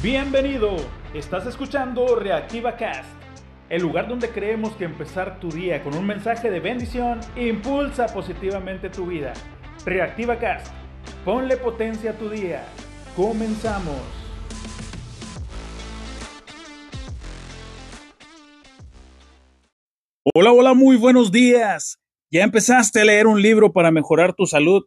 Bienvenido, estás escuchando Reactiva Cast, el lugar donde creemos que empezar tu día con un mensaje de bendición impulsa positivamente tu vida. Reactiva Cast, ponle potencia a tu día. Comenzamos. Hola, hola, muy buenos días. ¿Ya empezaste a leer un libro para mejorar tu salud?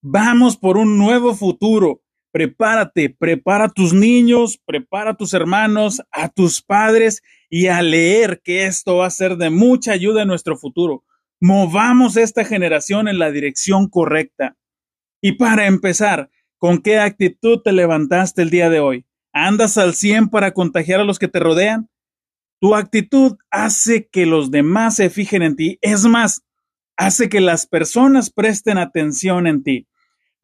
Vamos por un nuevo futuro prepárate, prepara a tus niños, prepara a tus hermanos, a tus padres y a leer que esto va a ser de mucha ayuda en nuestro futuro. Movamos esta generación en la dirección correcta. Y para empezar, ¿con qué actitud te levantaste el día de hoy? ¿Andas al 100 para contagiar a los que te rodean? Tu actitud hace que los demás se fijen en ti. Es más, hace que las personas presten atención en ti.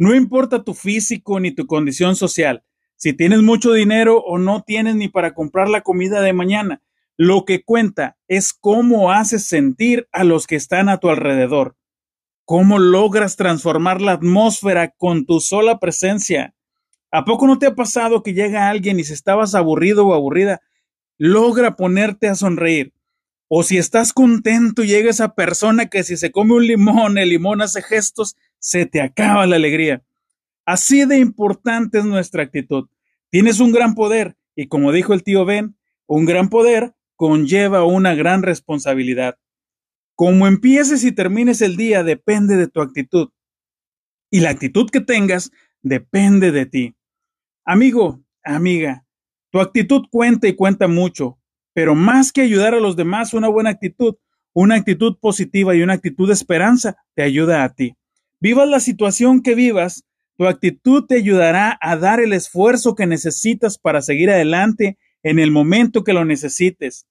No importa tu físico ni tu condición social, si tienes mucho dinero o no tienes ni para comprar la comida de mañana. Lo que cuenta es cómo haces sentir a los que están a tu alrededor. ¿Cómo logras transformar la atmósfera con tu sola presencia? ¿A poco no te ha pasado que llega alguien y si estabas aburrido o aburrida, logra ponerte a sonreír? O si estás contento llega esa persona que si se come un limón, el limón hace gestos, se te acaba la alegría. Así de importante es nuestra actitud. Tienes un gran poder y como dijo el tío Ben, un gran poder conlleva una gran responsabilidad. Como empieces y termines el día depende de tu actitud. Y la actitud que tengas depende de ti. Amigo, amiga, tu actitud cuenta y cuenta mucho. Pero más que ayudar a los demás, una buena actitud, una actitud positiva y una actitud de esperanza te ayuda a ti. Vivas la situación que vivas, tu actitud te ayudará a dar el esfuerzo que necesitas para seguir adelante en el momento que lo necesites.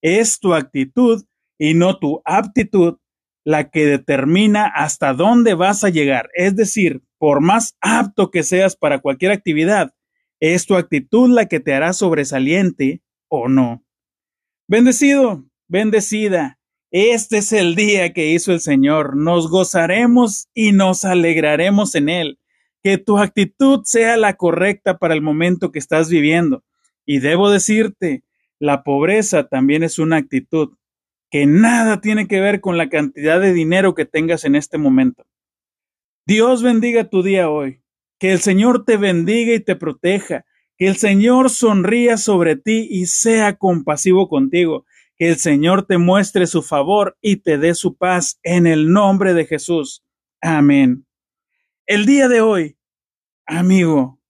Es tu actitud y no tu aptitud la que determina hasta dónde vas a llegar. Es decir, por más apto que seas para cualquier actividad, es tu actitud la que te hará sobresaliente o no. Bendecido, bendecida. Este es el día que hizo el Señor. Nos gozaremos y nos alegraremos en Él. Que tu actitud sea la correcta para el momento que estás viviendo. Y debo decirte, la pobreza también es una actitud que nada tiene que ver con la cantidad de dinero que tengas en este momento. Dios bendiga tu día hoy. Que el Señor te bendiga y te proteja. Que el Señor sonría sobre ti y sea compasivo contigo. Que el Señor te muestre su favor y te dé su paz en el nombre de Jesús. Amén. El día de hoy, amigo,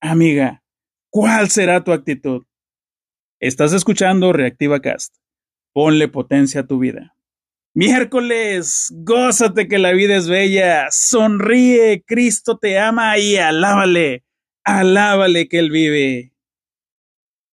amiga, ¿cuál será tu actitud? Estás escuchando Reactiva Cast. Ponle potencia a tu vida. Miércoles, gózate que la vida es bella, sonríe, Cristo te ama y alábale alábale que Él vive.